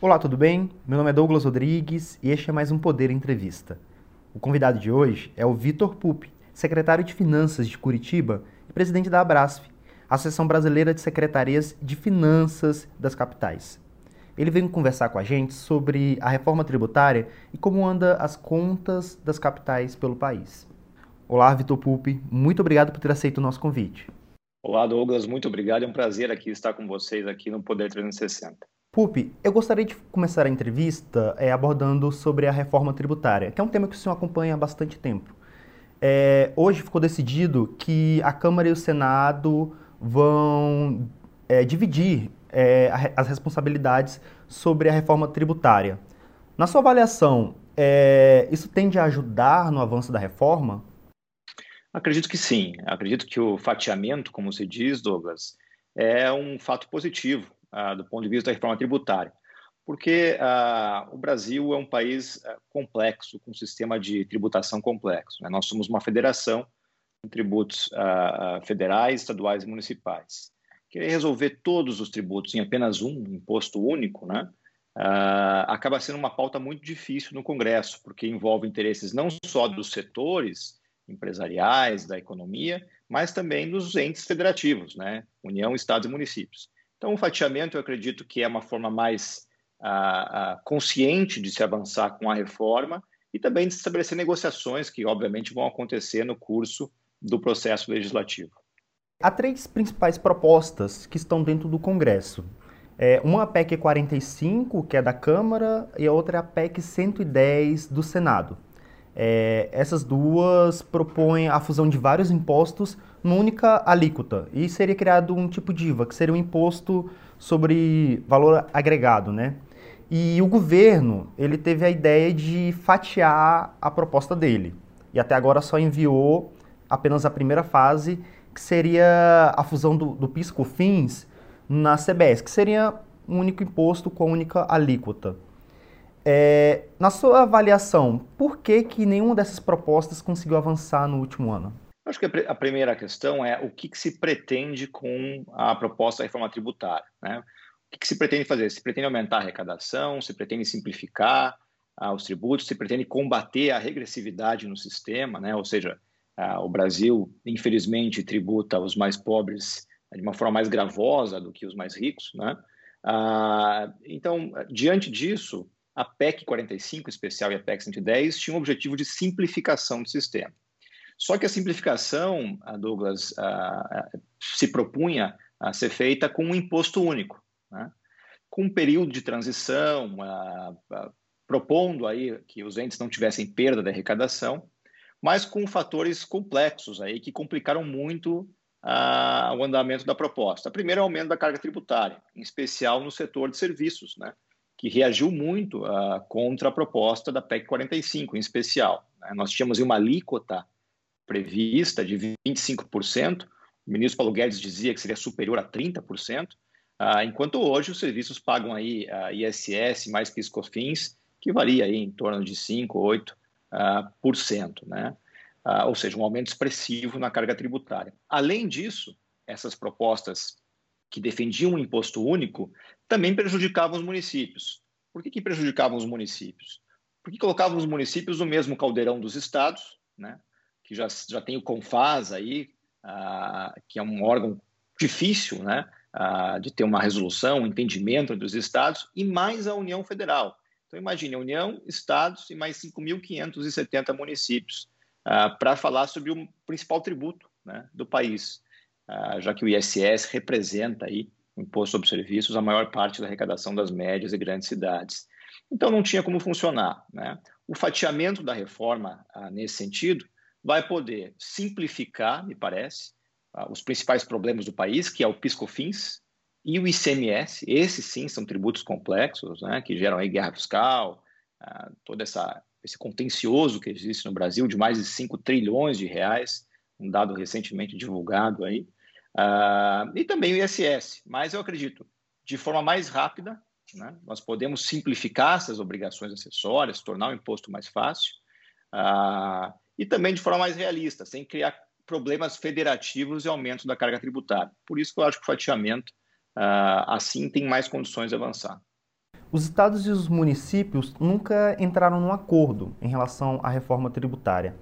Olá, tudo bem? Meu nome é Douglas Rodrigues e este é mais um Poder Entrevista. O convidado de hoje é o Vitor Pupi, secretário de Finanças de Curitiba e presidente da Abrasf, Associação Brasileira de Secretarias de Finanças das Capitais. Ele veio conversar com a gente sobre a reforma tributária e como anda as contas das capitais pelo país. Olá, Vitor Pupi, muito obrigado por ter aceito o nosso convite. Olá, Douglas, muito obrigado. É um prazer aqui estar com vocês aqui no Poder 360. Pupi, eu gostaria de começar a entrevista é, abordando sobre a reforma tributária, que é um tema que o senhor acompanha há bastante tempo. É, hoje ficou decidido que a Câmara e o Senado vão é, dividir é, as responsabilidades sobre a reforma tributária. Na sua avaliação, é, isso tende a ajudar no avanço da reforma? Acredito que sim. Acredito que o fatiamento, como se diz, Douglas, é um fato positivo ah, do ponto de vista da reforma tributária, porque ah, o Brasil é um país ah, complexo, com um sistema de tributação complexo. Né? Nós somos uma federação com tributos federais, estaduais e municipais. Querer resolver todos os tributos em apenas um imposto único, né? acaba sendo uma pauta muito difícil no Congresso, porque envolve interesses não só dos setores, empresariais, da economia, mas também dos entes federativos, né? União, Estados e municípios. Então, o fatiamento, eu acredito que é uma forma mais ah, ah, consciente de se avançar com a reforma e também de estabelecer negociações que, obviamente, vão acontecer no curso do processo legislativo. Há três principais propostas que estão dentro do Congresso. É, uma é a PEC 45, que é da Câmara, e a outra é a PEC 110 do Senado. É, essas duas propõem a fusão de vários impostos numa única alíquota e seria criado um tipo de IVA, que seria um imposto sobre valor agregado, né? E o governo, ele teve a ideia de fatiar a proposta dele. E até agora só enviou apenas a primeira fase, que seria a fusão do, do PIS/COFINS na CBS, que seria um único imposto com única alíquota. É, na sua avaliação, por que, que nenhuma dessas propostas conseguiu avançar no último ano? Acho que a primeira questão é o que, que se pretende com a proposta da reforma tributária. Né? O que, que, se pretende fazer? Se pretende aumentar a arrecadação, se pretende simplificar ah, os tributos, se pretende combater a regressividade no sistema, né? ou seja, ah, o Brasil, infelizmente, tributa os mais pobres de uma forma mais gravosa do que os mais ricos. Né? Ah, então, diante disso, a PEC 45 especial e a PEC 110 tinham o objetivo de simplificação do sistema. Só que a simplificação, a Douglas, a, se propunha a ser feita com um imposto único, né? com um período de transição, propondo aí que os entes não tivessem perda da arrecadação, mas com fatores complexos aí que complicaram muito o andamento da proposta. Primeiro, o aumento da carga tributária, em especial no setor de serviços, né? Que reagiu muito uh, contra a proposta da PEC 45, em especial. Né? Nós tínhamos uma alíquota prevista de 25%, o ministro Paulo Guedes dizia que seria superior a 30%, uh, ah, enquanto hoje os serviços pagam aí uh, ISS mais PIS/COFINS, que varia aí em torno de 5 ou 8%, uh, por cento, né? ou seja, um aumento expressivo na carga tributária. Além disso, essas propostas que defendiam um imposto único também prejudicavam os municípios. Por que, que prejudicavam os municípios? Porque colocavam os municípios no mesmo caldeirão dos estados, né? que já, já tem o CONFAS aí, que é um órgão difícil né? De ter uma resolução, um entendimento dos estados, e mais a União Federal. Então, imagine, União, estados e mais 5.570 municípios ah, para falar sobre o principal tributo né, do país. Ah, já que o ISS representa aí, Imposto sobre Serviços, a maior parte da arrecadação das médias e grandes cidades. Então não tinha como funcionar. Né? O fatiamento da reforma, ah, nesse sentido, vai poder simplificar, me parece, ah, os principais problemas do país, que é o PiscoFins e o ICMS. Esses sim são tributos complexos, né, que geram aí guerra fiscal, todo essa, esse contencioso que existe no Brasil de mais de 5 trilhões de reais, um dado recentemente divulgado aí. Uh, e também o ISS, mas eu acredito, de forma mais rápida, né, nós podemos simplificar essas obrigações acessórias, tornar o imposto mais fácil, uh, e também de forma mais realista, sem criar problemas federativos e aumento da carga tributária. Por isso que eu acho que o fatiamento, uh, assim, tem mais condições de avançar. Os estados e os municípios nunca entraram num acordo em relação à reforma tributária.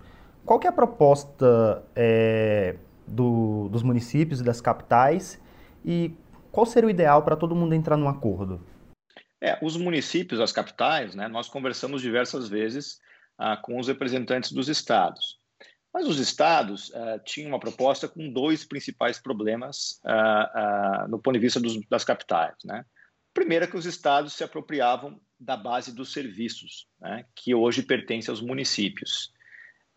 Qual é a proposta é, do, dos municípios e das capitais e qual seria o ideal para todo mundo entrar num acordo? É, os municípios, as capitais, né, nós conversamos diversas vezes ah, com os representantes dos estados. Mas os estados ah, tinham uma proposta com dois principais problemas ah, ah no ponto de vista dos, das capitais. Né? Primeiro é que os estados se apropriavam da base dos serviços, né, que hoje pertence aos municípios.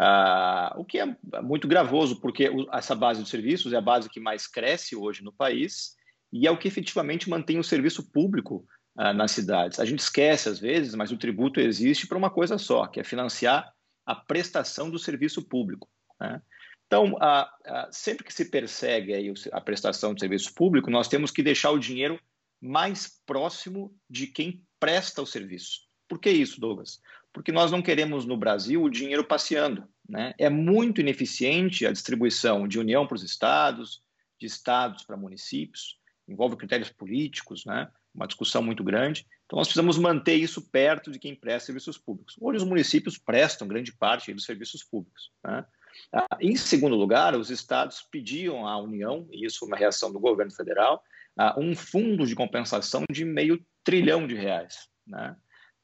Ah, o que é muito gravoso, porque essa base dos serviços é a base que mais cresce hoje no país e é o que efetivamente mantém o serviço público ah, nas cidades. A gente esquece às vezes, mas o tributo existe para uma coisa só, que é financiar a prestação do serviço público. Né? Então, ah, sempre que se persegue a prestação do serviço público, nós temos que deixar o dinheiro mais próximo de quem presta o serviço. Por que isso, Douglas? Porque nós não queremos no Brasil o dinheiro passeando. Né? É muito ineficiente a distribuição de União para os estados, de estados para municípios, envolve critérios políticos, né? uma discussão muito grande. Então, nós precisamos manter isso perto de quem presta serviços públicos. Hoje, os municípios prestam grande parte dos serviços públicos. Né? Ah, em segundo lugar, os estados pediam à União, e isso uma reação do governo federal, uh, um fundo de compensação de meio trilhão de reais. Né?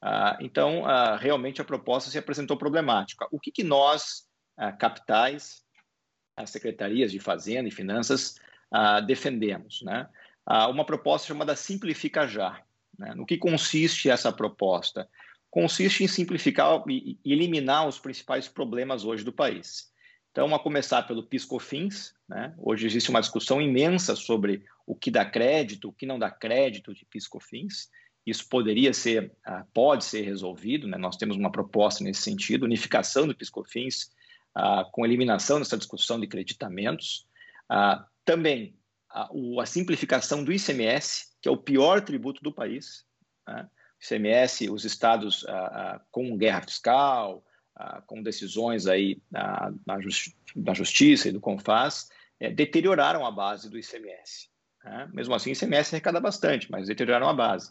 Uh, então, uh, realmente a proposta se apresentou problemática. O que, que nós, capitais, as secretarias de Fazenda e Finanças, defendemos? Né? uma proposta chamada Simplifica Já. Né? No que consiste essa proposta? Consiste em simplificar e eliminar os principais problemas hoje do país. Então, a começar pelo PiscoFins, né? hoje existe uma discussão imensa sobre o que dá crédito, o que não dá crédito de PiscoFins. Isso poderia ser, ah, pode ser resolvido, né? nós temos uma proposta nesse sentido, unificação do PiscoFins, uh, com eliminação dessa discussão de creditamentos. Uh, também a, simplificação do ICMS, que é o pior tributo do país. Né? ICMS, os estados com guerra fiscal, ah, com decisões aí da Justiça e do CONFAS, é, deterioraram a base do ICMS. Né? Mesmo assim, o ICMS arrecada bastante, mas deterioraram a base.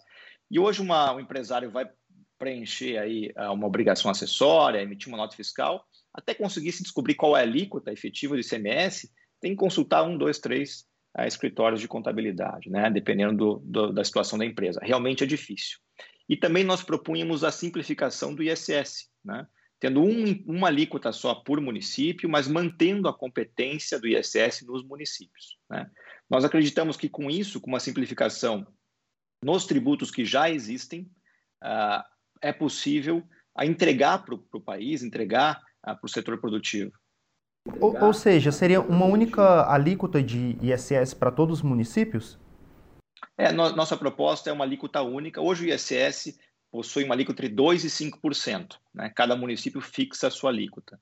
E hoje uma, um empresário vai preencher aí ah, uma obrigação acessória, emitir uma nota fiscal, até conseguir se descobrir qual é a alíquota efetiva do ICMS, tem que consultar um, dois, três uh, escritórios de contabilidade, né? dependendo do, do, da situação da empresa. Realmente é difícil. E também nós propunhamos a simplificação do ISS, né? tendo um, uma alíquota só por município, mas mantendo a competência do ISS nos municípios. Né? Nós acreditamos que com isso, com uma simplificação nos tributos que já existem, uh, é possível a entregar para o país, entregar uh, para o setor produtivo. Ou, ou, seja, seria uma única alíquota de ISS para todos os municípios? É, no, nossa proposta é uma alíquota única. Hoje o ISS possui uma alíquota entre 2% e 5%. Né? Cada município fixa a sua alíquota.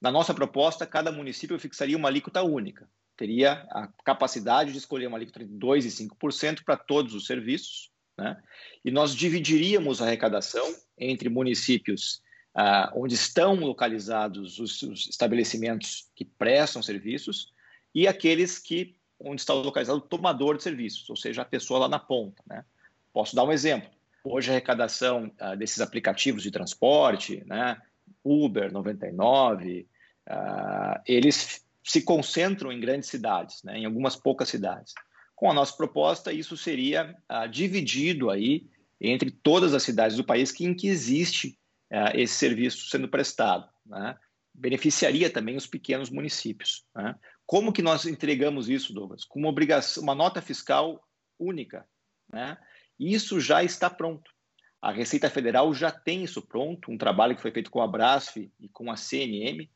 Na nossa proposta, cada município fixaria uma alíquota única. Teria a capacidade de escolher uma alíquota entre 2% e 5% para todos os serviços. Né? E nós dividiríamos a arrecadação entre municípios ah, onde estão localizados os, os, estabelecimentos que prestam serviços e aqueles que onde está localizado o tomador de serviços, ou seja, a pessoa lá na ponta. Né? Posso dar um exemplo. Hoje a arrecadação uh, desses aplicativos de transporte, né, Uber, 99, uh, eles se concentram em grandes cidades, né, em algumas poucas cidades. Com a nossa proposta, isso seria uh, dividido aí entre todas as cidades do país que, em que existe esse serviço sendo prestado. Né? Beneficiaria também os pequenos municípios. Né? Como que nós entregamos isso, Douglas? Com uma obrigação, uma nota fiscal única, né? Isso já está pronto. A Receita Federal já tem isso pronto, um trabalho que foi feito com a Brasf e com a CNM.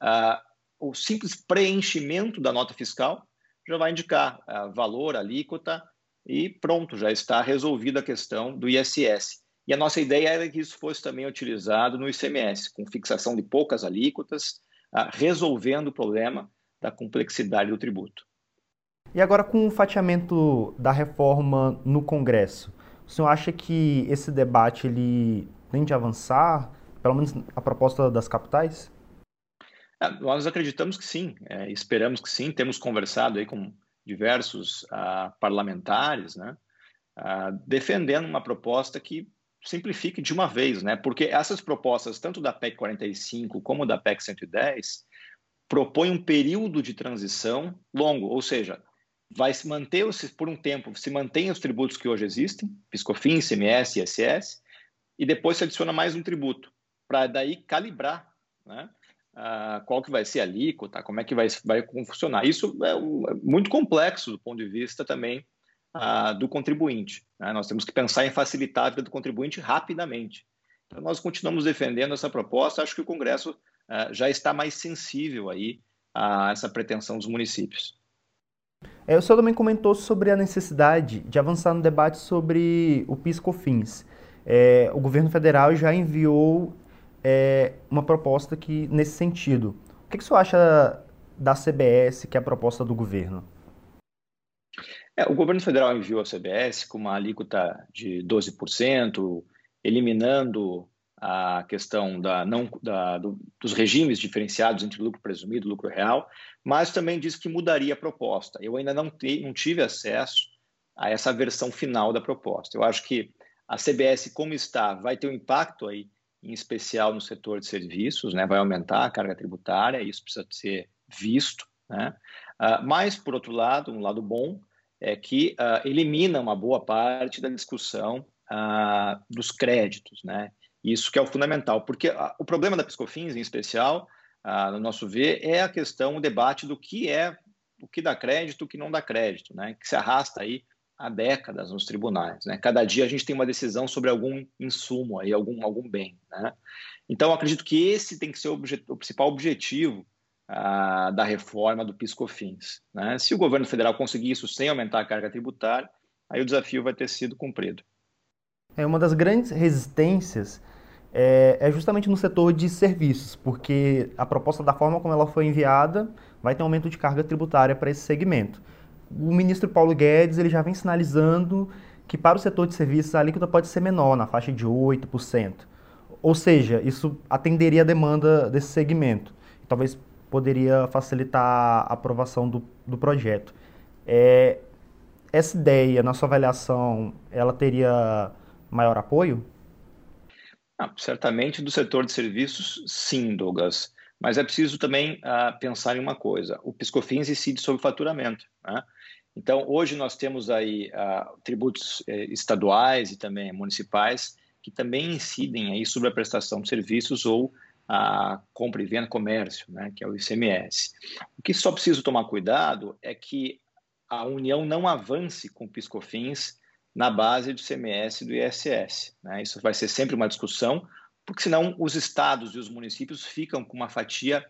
Ah, o simples preenchimento da nota fiscal já vai indicar uh, valor, alíquota e pronto, já está resolvida a questão do ISS. E a nossa ideia era que isso fosse também utilizado no ICMS, com fixação de poucas alíquotas, uh, resolvendo o problema da complexidade do tributo. E agora, com o fatiamento da reforma no Congresso, o senhor acha que esse debate ele tende a avançar, pelo menos a proposta das capitais? É, nós acreditamos que sim, é, esperamos que sim. Temos conversado aí com diversos uh, parlamentares, né? Uh, defendendo uma proposta que simplifique de uma vez, né? Porque essas propostas, tanto da PEC 45 como da PEC 110, propõem um período de transição longo, ou seja, vai se manter por um tempo, se mantém os tributos que hoje existem, PiscoFins, CMS, ISS, e depois se adiciona mais um tributo, para daí calibrar, né? Uh, qual que vai ser a alíquota, como é que vai, vai funcionar. Isso é, um, é muito complexo do ponto de vista também uh, do contribuinte. Né? Nós temos que pensar em facilitar a vida do contribuinte rapidamente. Então, nós continuamos defendendo essa proposta. Acho que o Congresso uh, já está mais sensível aí a essa pretensão dos municípios. É, o senhor também comentou sobre a necessidade de avançar no debate sobre o PIS/COFINS. É, o governo federal já enviou é, uma proposta que nesse sentido. O que, que senhor acha da CBS, que é a proposta do governo? É, o governo federal enviou a CBS com uma alíquota de 12%, eliminando a questão da não, da, do, dos regimes diferenciados entre lucro presumido e lucro real, mas também disse que mudaria a proposta. Eu ainda não, te, não tive acesso a essa versão final da proposta. Eu acho que a CBS, como está, vai ter um impacto aí em especial no setor de serviços, né? vai aumentar a carga tributária, isso precisa ser visto. Né? Uh, mas, por outro lado, um lado bom é que uh, elimina uma boa parte da discussão uh, dos créditos. Né? Isso que é o fundamental, porque o problema da Piscofins, em especial, no nosso ver, é a questão, o debate do que é, o que dá crédito, o que não dá crédito, né? que se arrasta aí há décadas nos tribunais. Né? Cada dia a gente tem uma decisão sobre algum insumo, aí, algum, algum bem. Né? Então, acredito que esse tem que ser o, o principal objetivo ah, da reforma do PiscoFins. Né? Se o governo federal conseguir isso sem aumentar a carga tributária, aí o desafio vai ter sido cumprido. É uma das grandes resistências é, é, justamente no setor de serviços, porque a proposta da forma como ela foi enviada vai ter um aumento de carga tributária para esse segmento o ministro Paulo Guedes ele já vem sinalizando que para o setor de serviços a alíquota pode ser menor, na faixa de 8%. Ou seja, isso atenderia a demanda desse segmento. Talvez poderia facilitar a aprovação do, do projeto. É, essa ideia, na sua avaliação, ela teria maior apoio? Ah, certamente do setor de serviços, sim, Douglas. Mas é preciso também uh, pensar em uma coisa: o Piscofins incide sobre o faturamento. Né? Então, hoje nós temos aí uh, tributos eh, estaduais e também municipais que também incidem aí sobre a prestação de serviços ou a compra e venda comércio, né, que é o ICMS. O que só preciso tomar cuidado é que a União não avance com piscofins na base do ICMS e do ISS. Né? Isso vai ser sempre uma discussão, porque senão os estados e os municípios ficam com uma fatia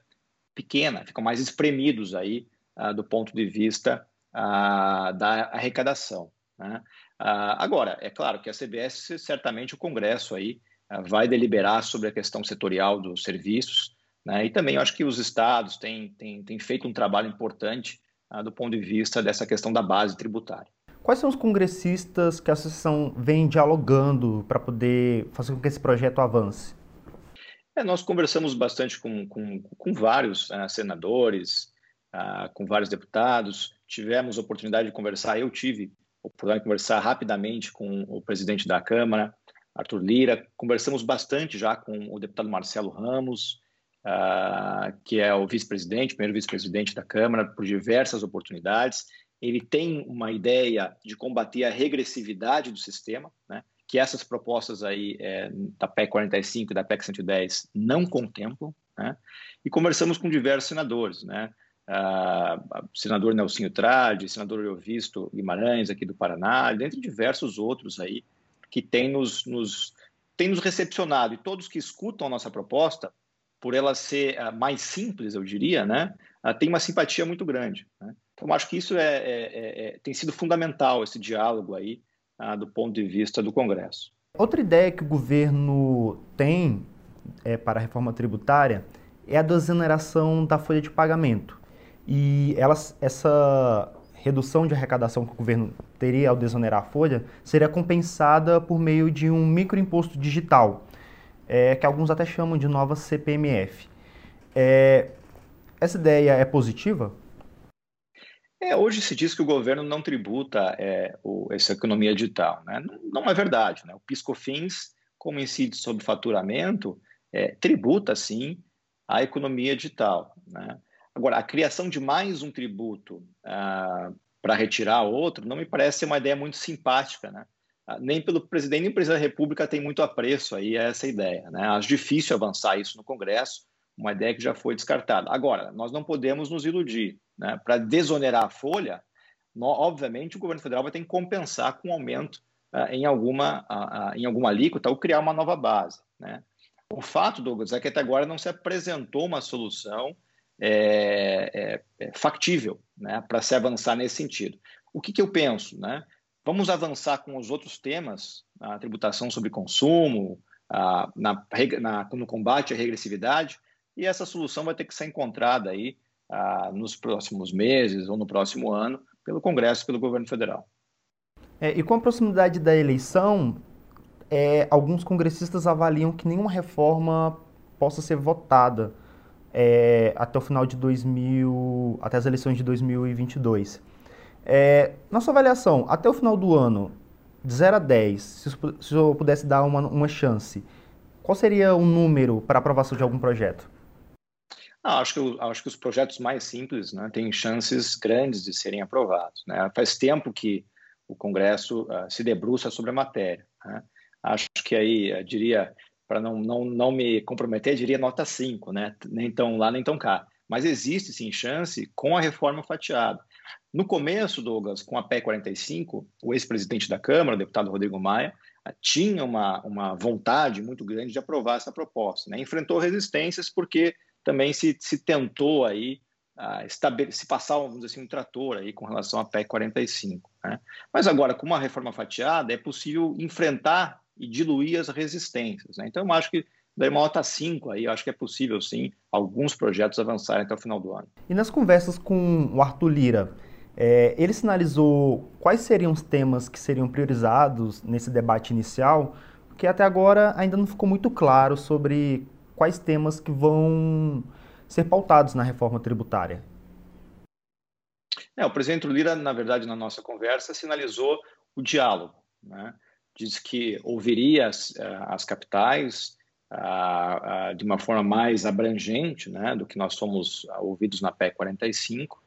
pequena, ficam mais espremidos aí uh, do ponto de vista ah, da arrecadação. Né? Ah, agora, é claro que a CBS, certamente o Congresso aí ah, vai deliberar sobre a questão setorial dos serviços, né? e também acho que os estados têm, têm, têm feito um trabalho importante do ponto de vista dessa questão da base tributária. Quais são os congressistas que a associação vem dialogando para poder fazer com que esse projeto avance? É, nós conversamos bastante com, com, com vários uh, senadores, uh, com vários deputados, tivemos oportunidade de conversar, eu tive oportunidade de conversar rapidamente com o presidente da Câmara, Arthur Lira, conversamos bastante já com o deputado Marcelo Ramos, uh, que é o vice-presidente, primeiro vice-presidente da Câmara, por diversas oportunidades. Ele tem uma ideia de combater a regressividade do sistema, né, que essas propostas aí é, da PEC 45 e da PEC 110 não contemplam, né, e conversamos com diversos senadores, né, uh, senador Nelsinho Trade, senador Eovisto Guimarães, aqui do Paraná, dentre diversos outros aí, que têm nos, nos, têm nos recepcionado. E todos que escutam a nossa proposta, por ela ser mais simples, eu diria, né, tem uma simpatia muito grande. Né? Então, acho que isso é, é, é, é, tem sido fundamental, esse diálogo aí, do ponto de vista do Congresso. Outra ideia que o governo tem é, para a reforma tributária é a desoneração da folha de pagamento. E elas, essa redução de arrecadação que o governo teria ao desonerar a folha seria compensada por meio de um microimposto digital, é, que alguns até chamam de nova CPMF. É, essa ideia é positiva? É, hoje se diz que o governo não tributa é, o, essa economia digital. Né? Não, não, é verdade. Né? O PiscoFins, como incide sobre faturamento, é, tributa sim a economia digital. Né? Agora, a criação de mais um tributo ah, para retirar outro não me parece uma ideia muito simpática. Né? Ah, nem pelo presidente nem pelo presidente da República tem muito apreço aí a essa ideia. Né? Acho difícil avançar isso no Congresso, uma ideia que já foi descartada. Agora, nós não podemos nos iludir. Né? Para desonerar a folha, no, obviamente o governo federal vai ter que compensar com aumento uh, em, alguma, uh, uh, em alguma alíquota ou criar uma nova base. Né? O fato, Douglas, é que até agora não se apresentou uma solução é, é, é factível né, para se avançar nesse sentido. O que, que eu penso? Né? Vamos avançar com os outros temas, a tributação sobre consumo, a, na, na, no combate à regressividade, e essa solução vai ter que ser encontrada aí ah, nos próximos meses ou no próximo ano pelo Congresso e pelo governo federal. É, e com a proximidade da eleição, é, alguns congressistas avaliam que nenhuma reforma possa ser votada é, até o final de 2000, até as eleições de 2022. É, na sua avaliação, até o final do ano, de 0 a 10, se, se eu pudesse dar uma, uma chance, qual seria o número para aprovação de algum projeto? Ah, acho, que, acho que os projetos mais simples né, têm chances grandes de serem aprovados. Né? Faz tempo que o Congresso uh, se debruça sobre a matéria. Né? Acho que aí, uh, diria, para não, não, não me comprometer, diria nota 5, né? nem tão lá nem tão cá. Mas existe sim chance com a reforma fatiada. No começo, Douglas, com a PEC 45, o ex-presidente da Câmara, o deputado Rodrigo Maia, uh, tinha uma, uma vontade muito grande de aprovar essa proposta. Né? Enfrentou resistências porque também se, se tentou aí uh, se passar vamos assim, um trator aí com relação à PEC 45. Né? Mas agora, com uma reforma fatiada, é possível enfrentar e diluir as resistências. Né? Então, eu acho que daí uma nota 5 aí, acho que é possível sim alguns projetos avançarem até o final do ano. E nas conversas com o Arthur Lira, é, ele sinalizou quais seriam os temas que seriam priorizados nesse debate inicial, porque até agora ainda não ficou muito claro sobre quais temas que vão ser pautados na reforma tributária? É, o presidente Lira, na verdade, na nossa conversa, sinalizou o diálogo. Né? Diz que ouviria as, eh, as capitais a, a, de uma forma mais abrangente né, do que nós fomos ouvidos na PEC 45,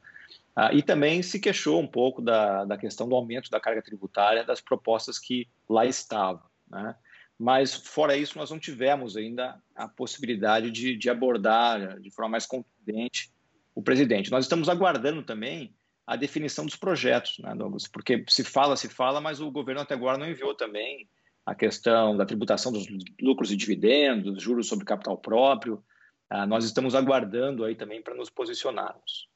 e também se queixou um pouco da, da questão do aumento da carga tributária das propostas que lá estavam. Né? Mas fora isso nós não tivemos ainda a possibilidade de, de abordar de forma mais contundente o presidente. Nós estamos aguardando também a definição dos projetos, né, Douglas? Porque se fala, se fala, mas o governo até agora não enviou também a questão da tributação dos lucros e dividendos, juros sobre capital próprio. Ah, nós estamos aguardando aí também para nos posicionarmos.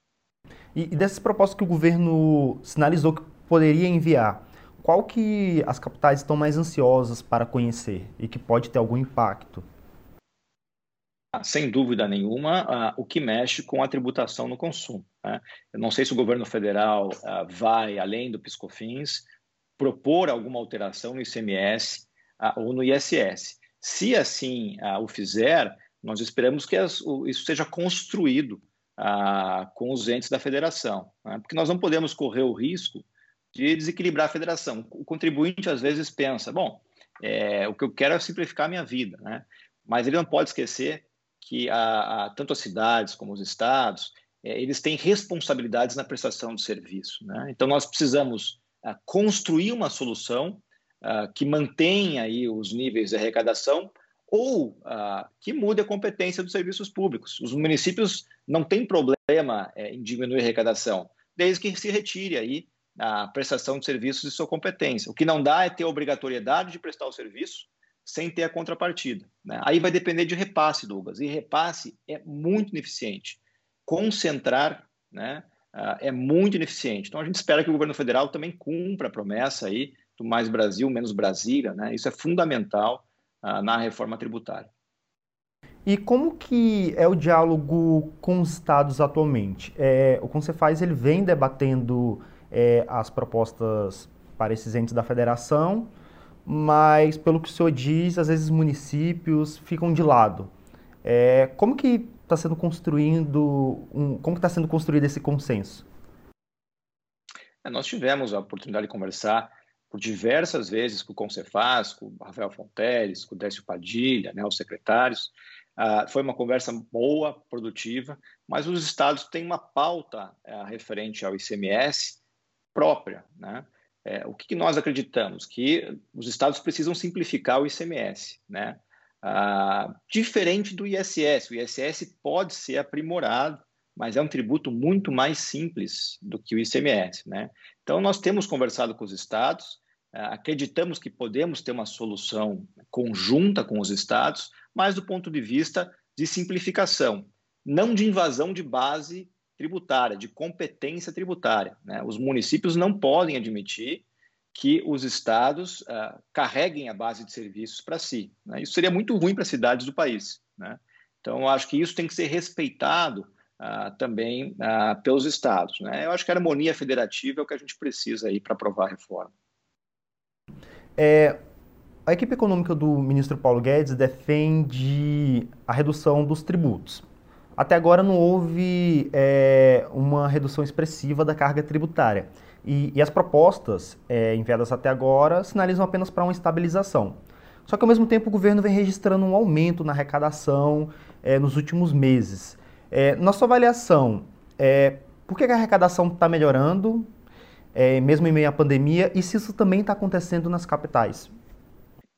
E, e dessas propostas que o governo sinalizou que poderia enviar, qual que as capitais estão mais ansiosas para conhecer e que pode ter algum impacto? Ah, sem dúvida nenhuma, uh, o que mexe com a tributação no consumo. Né? Eu não sei se o governo federal uh, vai, além do PiscoFins, propor alguma alteração no ICMS ou no ISS. Se assim o fizer, nós esperamos que isso seja construído com os entes da federação, né? porque nós não podemos correr o risco de desequilibrar a federação. O contribuinte às vezes pensa, bom, é, o que eu quero é simplificar a minha vida, né? Mas ele não pode esquecer que a, a, tanto as cidades como os estados, é, eles têm responsabilidades na prestação de serviço, né? Então nós precisamos a, construir uma solução que mantenha aí os níveis de arrecadação ou que mude a competência dos serviços públicos. Os municípios não têm problema é, em diminuir a arrecadação, desde que se retire aí a prestação de serviços de sua competência. O que não dá é ter a obrigatoriedade de prestar o serviço sem ter a contrapartida. Né? Aí vai depender de repasse, Douglas. E repasse é muito ineficiente. Concentrar né, é muito ineficiente. Então a gente espera que o governo federal também cumpra a promessa aí do mais Brasil, menos Brasília. Né? Isso é fundamental uh, na reforma tributária. E como que é o diálogo com os estados atualmente? É, o Concefaz ele vem debatendo é, as propostas para esses entes da federação, mas pelo que o senhor diz, às vezes municípios ficam de lado. É, como que está sendo construindo um, como está sendo construído esse consenso? É, nós tivemos a oportunidade de conversar por diversas vezes com o Concefaz, com o Rafael Fonteles, com o Décio Padilha, né, os secretários. Uh, foi uma conversa boa, produtiva, mas os estados têm uma pauta uh, referente ao ICMS própria. Né? É, o que, que, nós acreditamos? Que os estados precisam simplificar o ICMS. Né? Uh, diferente do ISS, o ISS pode ser aprimorado, mas é um tributo muito mais simples do que o ICMS. Né? Então, nós temos conversado com os estados, uh, acreditamos que podemos ter uma solução conjunta com os estados, mas do ponto de vista de simplificação, não de invasão de base tributária, de competência tributária. Né? Os municípios não podem admitir que os estados uh, carreguem a base de serviços para si. Né? Isso seria muito ruim para as cidades do país. Né? Então, acho que isso tem que ser respeitado uh, também uh, pelos estados. Né? Eu acho que a harmonia federativa é o que a gente precisa aí para aprovar a reforma. É, a equipe econômica do ministro Paulo Guedes defende a redução dos tributos. Até agora não houve é, uma redução expressiva da carga tributária. E, e as propostas é, enviadas até agora sinalizam apenas para uma estabilização. Só que ao mesmo tempo o governo vem registrando um aumento na arrecadação é, nos últimos meses. Na sua avaliação, é, por que a arrecadação está melhorando, mesmo em meio à pandemia, e se isso também está acontecendo nas capitais?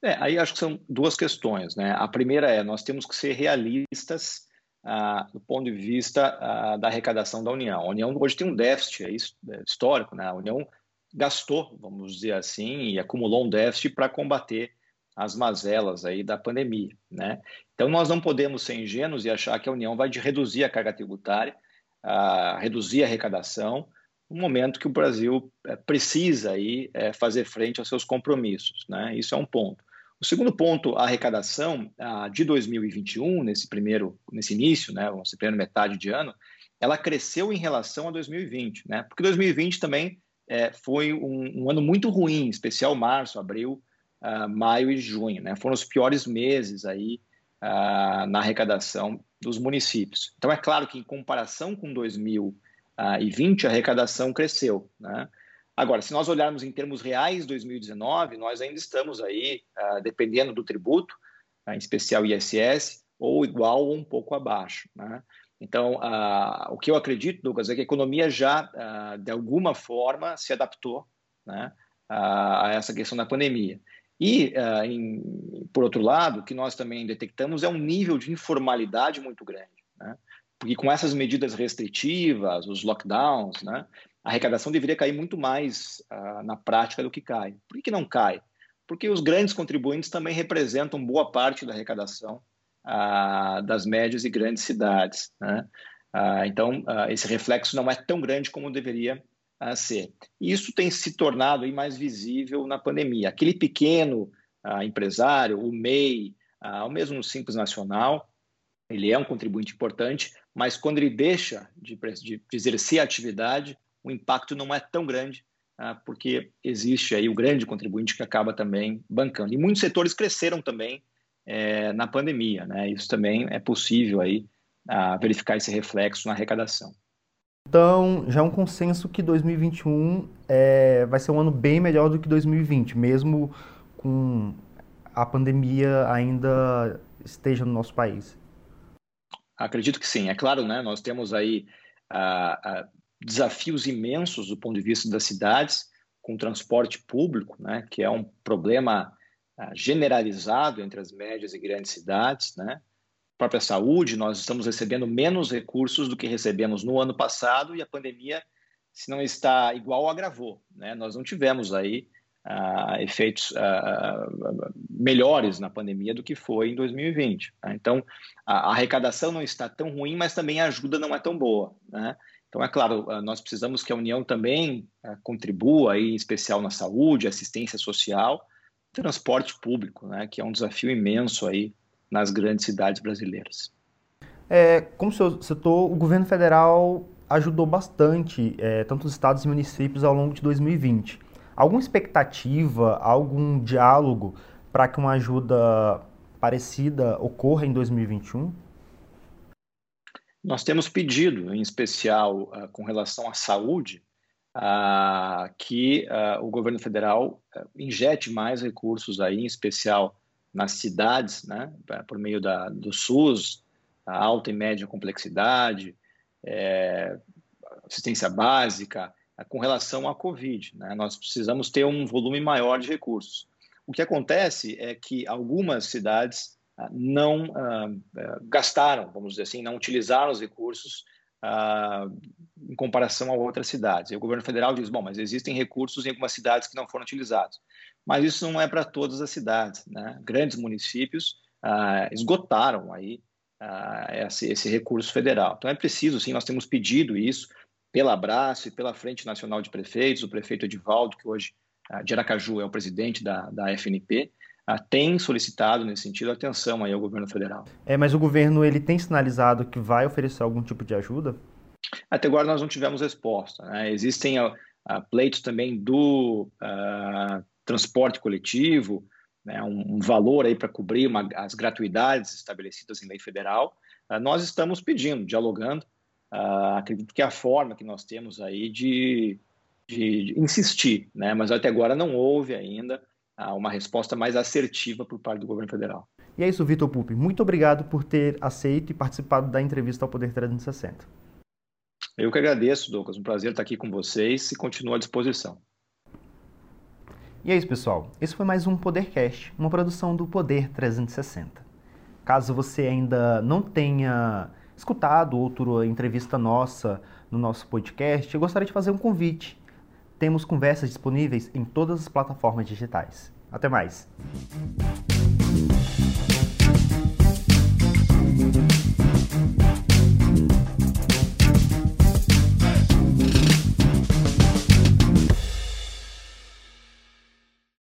É, aí acho que são duas questões. Né? A primeira é, nós temos que ser realistas ah, do ponto de vista ah, da arrecadação da União. A União hoje tem um déficit é é histórico, né? A União gastou, vamos dizer assim, e acumulou um déficit para combater as mazelas aí da pandemia, né? Então nós não podemos ser ingênuos e achar que a União vai reduzir a carga tributária, ah, reduzir a arrecadação, no momento que o Brasil eh, precisa aí eh, fazer frente aos seus compromissos, né? Isso é um ponto. O segundo ponto, a arrecadação de 2021, nesse primeiro, nesse início, né, nessa primeira metade de ano, ela cresceu em relação a 2020, né? Porque 2020 também é, foi um, um, ano muito ruim, em especial março, abril, uh, maio e junho, né? Foram os piores meses aí uh, na arrecadação dos municípios. Então é claro que em comparação com 2020 a arrecadação cresceu, né? Agora, se nós olharmos em termos reais 2019, nós ainda estamos aí, uh, dependendo do tributo, uh, em especial ISS, ou igual ou um pouco abaixo. Né? Então, uh, o que eu acredito, Douglas, é que a economia já, de alguma forma, se adaptou né, a essa questão da pandemia. E, por outro lado, o que nós também detectamos é um nível de informalidade muito grande. Né? Porque com essas medidas restritivas, os lockdowns, né, a arrecadação deveria cair muito mais uh, na prática do que cai. Por que, que, não cai? Porque os grandes contribuintes também representam boa parte da arrecadação uh, das médias e grandes cidades. Né? Uh, então, esse reflexo não é tão grande como deveria ser. E isso tem se tornado aí mais visível na pandemia. Aquele pequeno empresário, o MEI, o mesmo Simples Nacional, ele é um contribuinte importante, mas quando ele deixa de, de, de exercer a atividade, o impacto não é tão grande, ah, porque existe aí o grande contribuinte que acaba também bancando. E muitos setores cresceram também é, na pandemia, né? Isso também é possível aí ah, verificar esse reflexo na arrecadação. Então, já é um consenso que 2021 é, vai ser um ano bem melhor do que 2020, mesmo com a pandemia ainda esteja no nosso país. Acredito que sim. É claro, né? Nós temos aí uh, uh, desafios imensos do ponto de vista das cidades, com transporte público, né, que é um problema uh, generalizado entre as médias e grandes cidades, né? A própria saúde, nós estamos recebendo menos recursos do que recebemos no ano passado e a pandemia, se não está igual, agravou, né? Nós não tivemos aí uh, efeitos uh, melhores na pandemia do que foi em 2020. Né? Então, a arrecadação não está tão ruim, mas também a ajuda não é tão boa, né? Então, é claro, ah, nós precisamos que a União também ah, contribua, aí, em especial na saúde, assistência social, transporte público, né, que é um desafio imenso aí nas grandes cidades brasileiras. É, como o senhor citou, o governo federal ajudou bastante é, tanto os estados e municípios ao longo de 2020. Alguma expectativa, algum diálogo para que uma ajuda parecida ocorra em 2021? Nós temos pedido, em especial uh, com relação à saúde, ah, que ah, o governo federal injete mais recursos aí, em especial nas cidades, né, por meio da, do SUS, alta e média complexidade, é, assistência básica, com relação à Covid. Né? Nós precisamos ter um volume maior de recursos. O que acontece é que algumas cidades não uh, gastaram, vamos dizer assim, não utilizaram os recursos uh, em comparação a outras cidades. E o governo federal diz, bom, mas existem recursos em algumas cidades que não foram utilizados. Mas isso não é para todas as cidades. Né? Grandes municípios esgotaram aí esse, esse recurso federal. Então é preciso, sim, nós temos pedido isso pela Abraço e pela Frente Nacional de Prefeitos, o prefeito Edivaldo, que hoje de Aracaju é o presidente da, da FNP, tem solicitado nesse sentido atenção aí ao governo federal. É, mas o governo ele tem sinalizado que vai oferecer algum tipo de ajuda? Até agora nós não tivemos resposta. Né? Existem uh, pleitos também do uh, transporte coletivo, né? um, um, valor aí para cobrir uma, as gratuidades estabelecidas em lei federal. Uh, nós estamos pedindo, dialogando. acredito que é a forma que nós temos aí de, de, de insistir, né? mas até agora não houve ainda uma resposta mais assertiva por parte do governo federal. E é isso, Vitor Pupi. Muito obrigado por ter aceito e participado da entrevista ao Poder 360. Eu que agradeço, Douglas. Um prazer estar aqui com vocês e continuo à disposição. E é isso, pessoal. Esse foi mais um Podercast, uma produção do Poder 360. Caso você ainda não tenha escutado outra entrevista nossa no nosso podcast, eu gostaria de fazer um convite temos conversas disponíveis em todas as plataformas digitais. Até mais!